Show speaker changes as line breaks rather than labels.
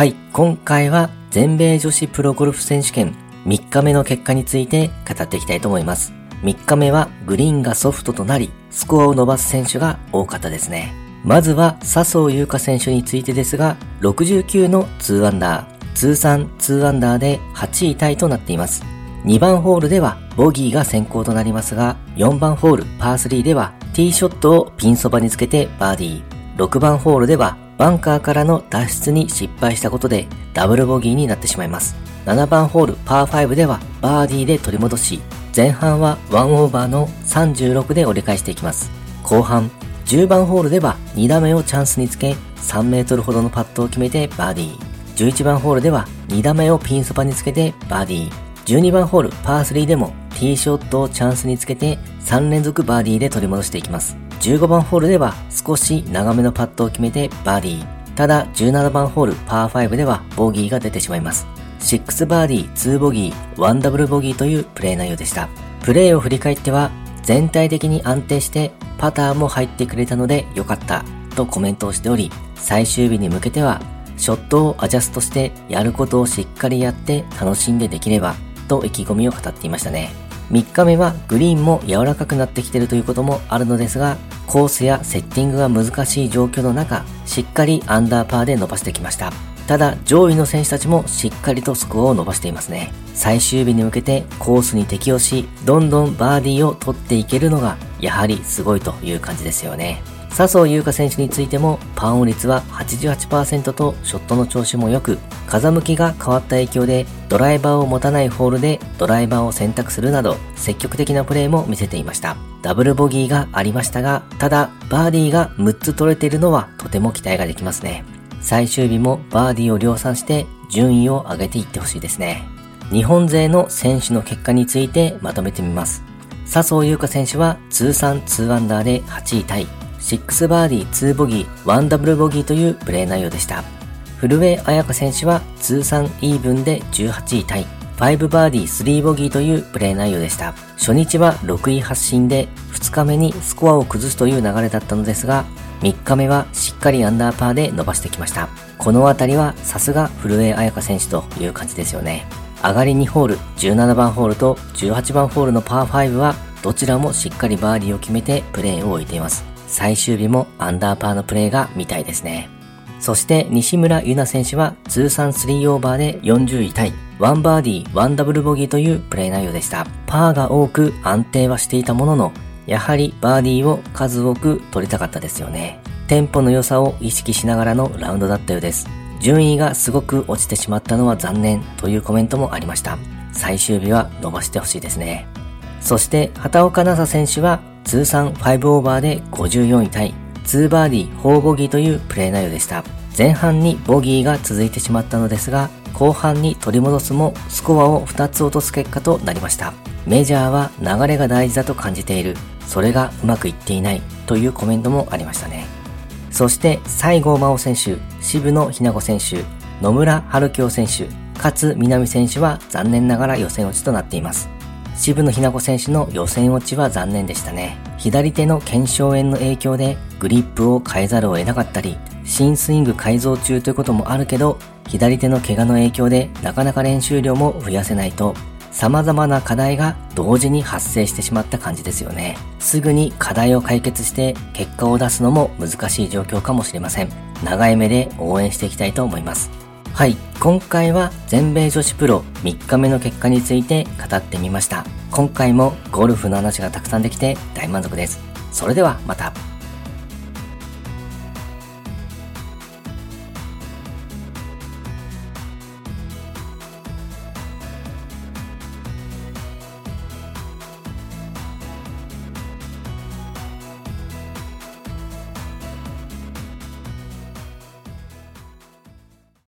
はい、今回は全米女子プロゴルフ選手権3日目の結果について語っていきたいと思います。3日目はグリーンがソフトとなり、スコアを伸ばす選手が多かったですね。まずは笹生優花選手についてですが、69の2アンダー、通算2アンダーで8位タイとなっています。2番ホールではボギーが先行となりますが、4番ホールパー3ではティーショットをピンそばにつけてバーディー。6番ホールではバンカーからの脱出に失敗したことでダブルボギーになってしまいます。7番ホールパー5ではバーディーで取り戻し、前半は1オーバーの36で折り返していきます。後半、10番ホールでは2打目をチャンスにつけ、3メートルほどのパットを決めてバーディー。11番ホールでは2打目をピンそばにつけてバーディー。12番ホールパー3でもティーショットをチャンスにつけて3連続バーディーで取り戻していきます。15番ホールでは少し長めのパットを決めてバーディー。ただ17番ホールパー5ではボギーが出てしまいます。6バーディー、2ボギー、1ダブルボギーというプレー内容でした。プレーを振り返っては全体的に安定してパターも入ってくれたので良かったとコメントをしており、最終日に向けてはショットをアジャストしてやることをしっかりやって楽しんでできればと意気込みを語っていましたね。3日目はグリーンも柔らかくなってきてるということもあるのですが、コースやセッティングが難しい状況の中、しっかりアンダーパーで伸ばしてきました。ただ、上位の選手たちもしっかりとスコアを伸ばしていますね。最終日に向けてコースに適応し、どんどんバーディーを取っていけるのが、やはりすごいという感じですよね。笹生優花選手についてもパンオン率は88%とショットの調子も良く、風向きが変わった影響でドライバーを持たないホールでドライバーを選択するなど積極的なプレーも見せていました。ダブルボギーがありましたが、ただバーディーが6つ取れているのはとても期待ができますね。最終日もバーディーを量産して順位を上げていってほしいですね。日本勢の選手の結果についてまとめてみます。笹生優花選手は通算2アンダーで8位タイ。6バーディー2ボギー1ダブルボギーというプレー内容でした。古江彩香選手は通算イーブンで18位タイ。5バーディー3ボギーというプレー内容でした。初日は6位発進で2日目にスコアを崩すという流れだったのですが、3日目はしっかりアンダーパーで伸ばしてきました。このあたりはさすが古江彩香選手という感じですよね。上がり2ホール、17番ホールと18番ホールのパー5はどちらもしっかりバーディーを決めてプレーを置いています。最終日もアンダーパーのプレーが見たいですね。そして西村優菜選手は通算3オーバーで40位タイ、1バーディー、1ダブルボギーというプレー内容でした。パーが多く安定はしていたものの、やはりバーディーを数多く取りたかったですよね。テンポの良さを意識しながらのラウンドだったようです。順位がすごく落ちてしまったのは残念というコメントもありました。最終日は伸ばしてほしいですね。そして畑岡奈紗選手は通算5オーバーで54位タイ、2バーディー4ボギーというプレー内容でした。前半にボギーが続いてしまったのですが、後半に取り戻すもスコアを2つ落とす結果となりました。メジャーは流れが大事だと感じている。それがうまくいっていないというコメントもありましたね。そして西郷真央選手、渋野日向子選手、野村春京選手、勝南選手は残念ながら予選落ちとなっています。渋野日向子選手の予選落ちは残念でしたね。左手の腱鞘炎の影響でグリップを変えざるを得なかったり、新スイング改造中ということもあるけど、左手の怪我の影響でなかなか練習量も増やせないと、様々な課題が同時に発生してしまった感じですよね。すぐに課題を解決して結果を出すのも難しい状況かもしれません。長い目で応援していきたいと思います。はい、今回は全米女子プロ3日目の結果について語ってみました。今回もゴルフの話がたくさんできて大満足です。それではまた。